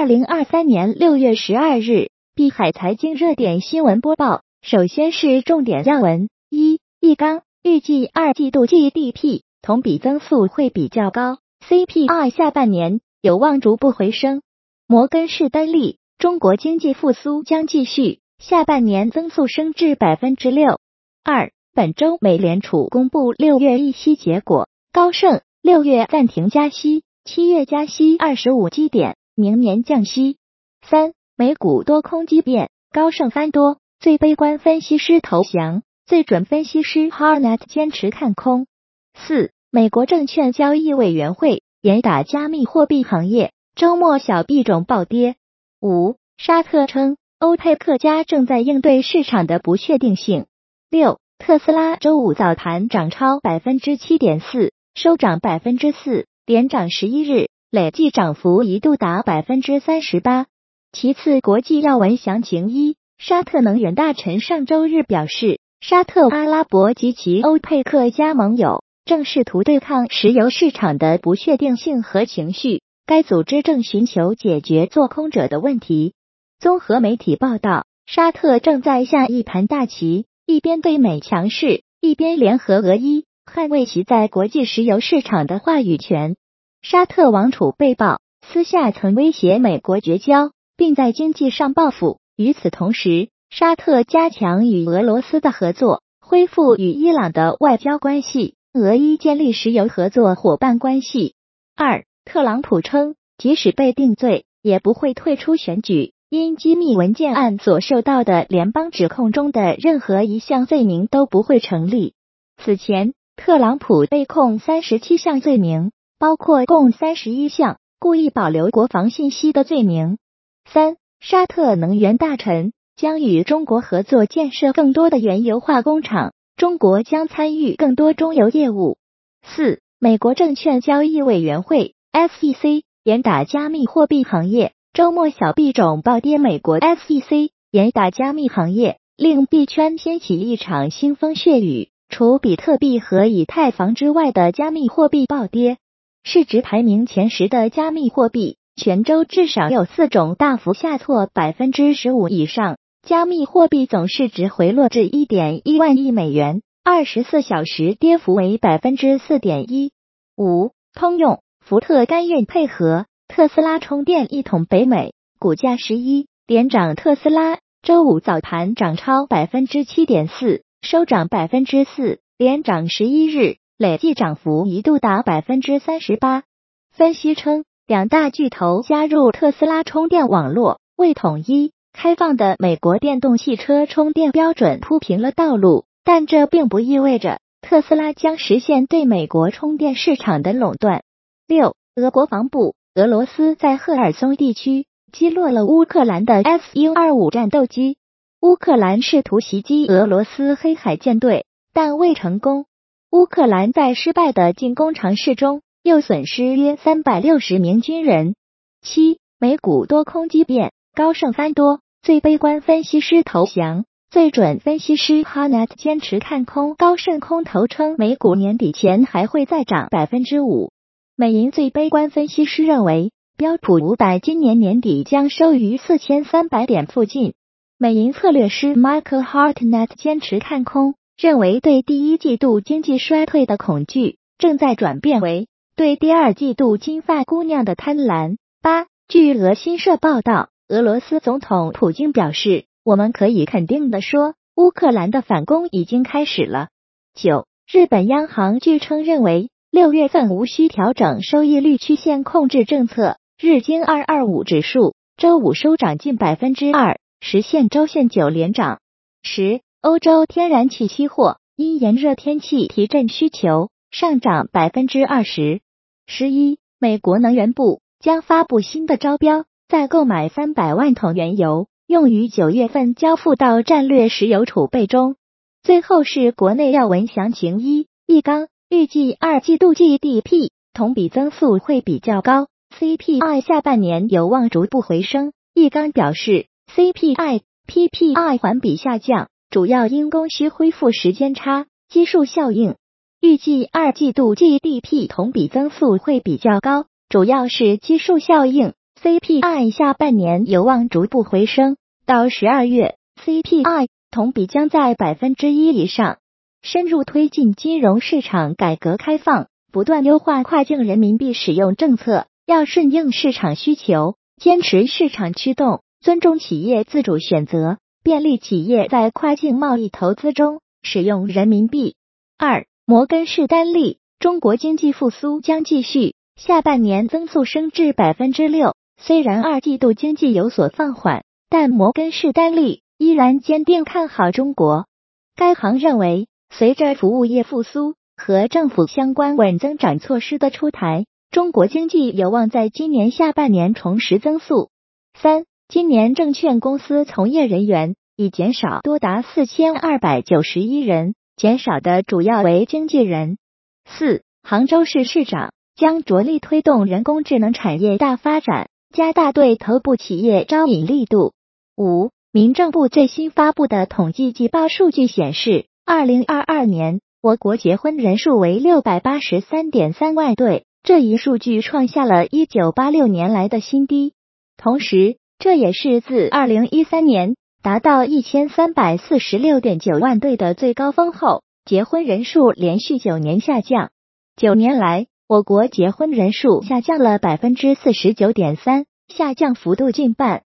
二零二三年六月十二日，碧海财经热点新闻播报。首先是重点要闻：一、易纲预计二季度 GDP 同比增速会比较高，CPI 下半年有望逐步回升。摩根士丹利，中国经济复苏将继续，下半年增速升至百分之六。二、本周美联储公布六月议息结果，高盛六月暂停加息。七月加息二十五基点，明年降息。三、美股多空激变，高盛翻多，最悲观分析师投降，最准分析师 Harnet 坚持看空。四、美国证券交易委员会严打加密货币行业，周末小币种暴跌。五、沙特称欧佩克家正在应对市场的不确定性。六、特斯拉周五早盘涨超百分之七点四，收涨百分之四。连涨十一日，累计涨幅一度达百分之三十八。其次，国际要闻详情一：沙特能源大臣上周日表示，沙特阿拉伯及其欧佩克加盟友正试图对抗石油市场的不确定性和情绪。该组织正寻求解决做空者的问题。综合媒体报道，沙特正在下一盘大棋，一边对美强势，一边联合俄伊，捍卫其在国际石油市场的话语权。沙特王储被曝私下曾威胁美国绝交，并在经济上报复。与此同时，沙特加强与俄罗斯的合作，恢复与伊朗的外交关系，俄伊建立石油合作伙伴关系。二，特朗普称，即使被定罪，也不会退出选举，因机密文件案所受到的联邦指控中的任何一项罪名都不会成立。此前，特朗普被控三十七项罪名。包括共三十一项故意保留国防信息的罪名。三，沙特能源大臣将与中国合作建设更多的原油化工厂，中国将参与更多中油业务。四，美国证券交易委员会 SEC 严打加密货币行业，周末小币种暴跌。美国 SEC 严打加密行业，令币圈掀起一场腥风血雨。除比特币和以太坊之外的加密货币暴跌。市值排名前十的加密货币，全周至少有四种大幅下挫百分之十五以上，加密货币总市值回落至一点一万亿美元，二十四小时跌幅为百分之四点一五。通用、福特甘愿配合特斯拉充电一统北美，股价十一连涨。特斯拉周五早盘涨超百分之七点四，收涨百分之四，连涨十一日。累计涨幅一度达百分之三十八。分析称，两大巨头加入特斯拉充电网络，为统一开放的美国电动汽车充电标准铺平了道路。但这并不意味着特斯拉将实现对美国充电市场的垄断。六，俄国防部，俄罗斯在赫尔松地区击落了乌克兰的 Su 二五战斗机。乌克兰试图袭击俄罗斯黑海舰队，但未成功。乌克兰在失败的进攻尝试中，又损失约三百六十名军人。七，美股多空激变，高盛翻多，最悲观分析师投降，最准分析师 Harnett 坚持看空。高盛空头称，美股年底前还会再涨百分之五。美银最悲观分析师认为，标普五百今年年底将收于四千三百点附近。美银策略师 Michael Hartnett 坚持看空。认为对第一季度经济衰退的恐惧正在转变为对第二季度金发姑娘的贪婪。八，据俄新社报道，俄罗斯总统普京表示，我们可以肯定的说，乌克兰的反攻已经开始了。九，日本央行据称认为，六月份无需调整收益率曲线控制政策。日经二二五指数周五收涨近百分之二，实现周线九连涨。十。欧洲天然气期货因炎热天气提振需求，上涨百分之二十。十一，美国能源部将发布新的招标，再购买三百万桶原油，用于九月份交付到战略石油储备中。最后是国内要闻详情一，易纲预计二季度 GDP 同比增速会比较高，CPI 下半年有望逐步回升。易纲表示，CPI、PPI 环比下降。主要因供需恢复时间差、基数效应，预计二季度 GDP 同比增速会比较高，主要是基数效应。CPI 下半年有望逐步回升，到十二月 CPI 同比将在百分之一以上。深入推进金融市场改革开放，不断优化跨境人民币使用政策，要顺应市场需求，坚持市场驱动，尊重企业自主选择，便利企业在跨境贸易投资中使用人民币。二，摩根士丹利，中国经济复苏将继续，下半年增速升至百分之六。虽然二季度经济有所放缓，但摩根士丹利依然坚定看好中国。该行认为。随着服务业复苏和政府相关稳增长措施的出台，中国经济有望在今年下半年重拾增速。三，今年证券公司从业人员已减少多达四千二百九十一人，减少的主要为经纪人。四，杭州市市长将着力推动人工智能产业大发展，加大对头部企业招引力度。五，民政部最新发布的统计季报数据显示。二零二二年，我国结婚人数为六百八十三点三万对，这一数据创下了一九八六年来的新低。同时，这也是自二零一三年达到一千三百四十六点九万对的最高峰后，结婚人数连续九年下降。九年来，我国结婚人数下降了百分之四十九点三，下降幅度近半。